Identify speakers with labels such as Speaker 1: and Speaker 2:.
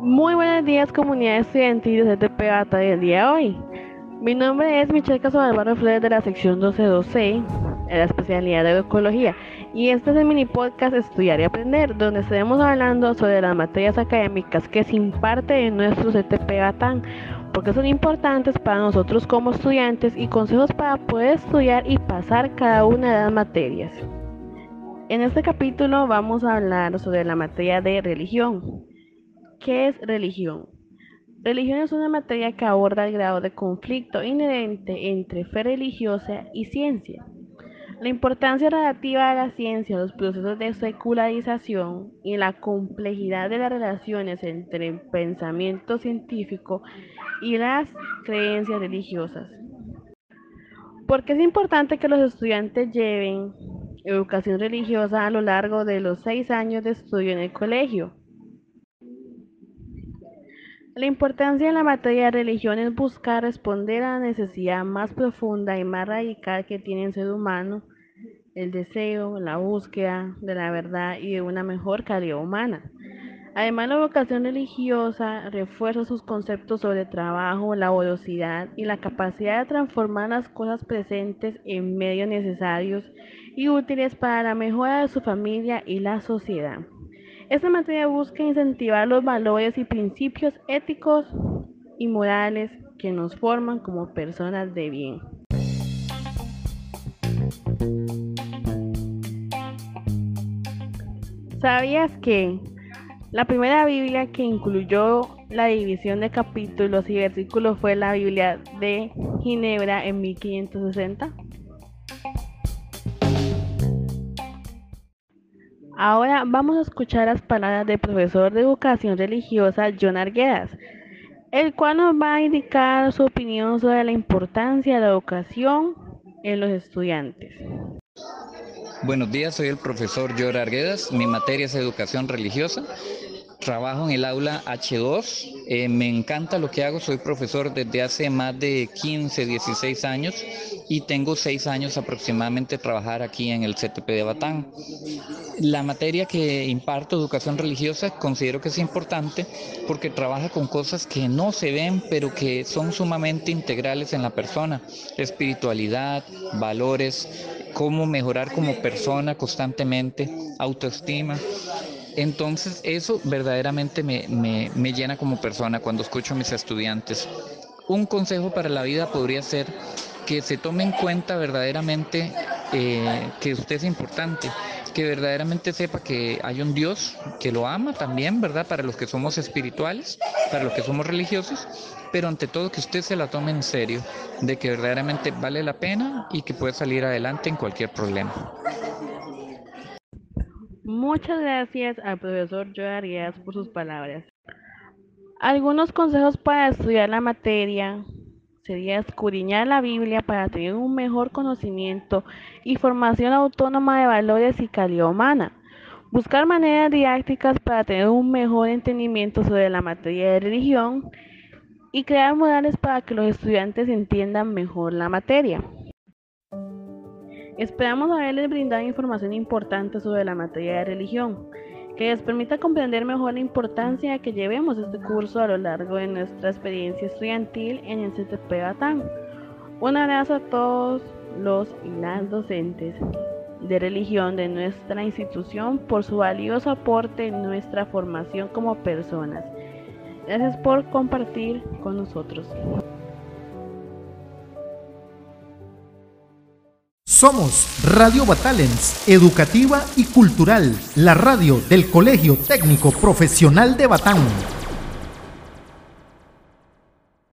Speaker 1: Muy buenos días comunidad estudiantil de CTP Bata del día de hoy. Mi nombre es Michelle Caso Álvaro Flores de la sección 1212 en la especialidad de ecología y este es el mini podcast Estudiar y Aprender donde estaremos hablando sobre las materias académicas que se imparten en nuestro CTP Batán porque son importantes para nosotros como estudiantes y consejos para poder estudiar y pasar cada una de las materias. En este capítulo vamos a hablar sobre la materia de religión. ¿Qué es religión? Religión es una materia que aborda el grado de conflicto inherente entre fe religiosa y ciencia. La importancia relativa a la ciencia, los procesos de secularización y la complejidad de las relaciones entre el pensamiento científico y las creencias religiosas. ¿Por qué es importante que los estudiantes lleven educación religiosa a lo largo de los seis años de estudio en el colegio. La importancia de la materia de religión es buscar responder a la necesidad más profunda y más radical que tiene el ser humano, el deseo, la búsqueda de la verdad y de una mejor calidad humana. Además, la vocación religiosa refuerza sus conceptos sobre trabajo, laboriosidad y la capacidad de transformar las cosas presentes en medios necesarios y útiles para la mejora de su familia y la sociedad. Esta materia busca incentivar los valores y principios éticos y morales que nos forman como personas de bien. ¿Sabías que la primera Biblia que incluyó la división de capítulos y versículos fue la Biblia de Ginebra en 1560? Ahora vamos a escuchar las palabras del profesor de educación religiosa John Arguedas, el cual nos va a indicar su opinión sobre la importancia de la educación en los estudiantes.
Speaker 2: Buenos días, soy el profesor John Arguedas, mi materia es educación religiosa trabajo en el aula H2. Eh, me encanta lo que hago. Soy profesor desde hace más de 15, 16 años y tengo 6 años aproximadamente trabajar aquí en el CTP de Batán. La materia que imparto, educación religiosa, considero que es importante porque trabaja con cosas que no se ven, pero que son sumamente integrales en la persona. Espiritualidad, valores, cómo mejorar como persona constantemente, autoestima. Entonces eso verdaderamente me, llena como persona cuando escucho a mis estudiantes. Un consejo para la vida podría ser que se tome en cuenta verdaderamente eh, que usted es importante, que verdaderamente sepa que hay un Dios que lo ama también, ¿verdad? Para los que somos espirituales, para los que somos religiosos, pero ante todo que usted se la tome en serio, de que verdaderamente vale la pena y que puede salir adelante en cualquier problema.
Speaker 1: Muchas gracias al profesor Joe Arias por sus palabras. Algunos consejos para estudiar la materia sería escudriñar la Biblia para tener un mejor conocimiento y formación autónoma de valores y calidad humana. Buscar maneras didácticas para tener un mejor entendimiento sobre la materia de religión y crear modales para que los estudiantes entiendan mejor la materia. Esperamos haberles brindado información importante sobre la materia de religión, que les permita comprender mejor la importancia que llevemos este curso a lo largo de nuestra experiencia estudiantil en el CTP Batán. Un abrazo a todos los y las docentes de religión de nuestra institución por su valioso aporte en nuestra formación como personas. Gracias por compartir con nosotros.
Speaker 3: Somos Radio Batalens, educativa y cultural, la radio del Colegio Técnico Profesional de Batán.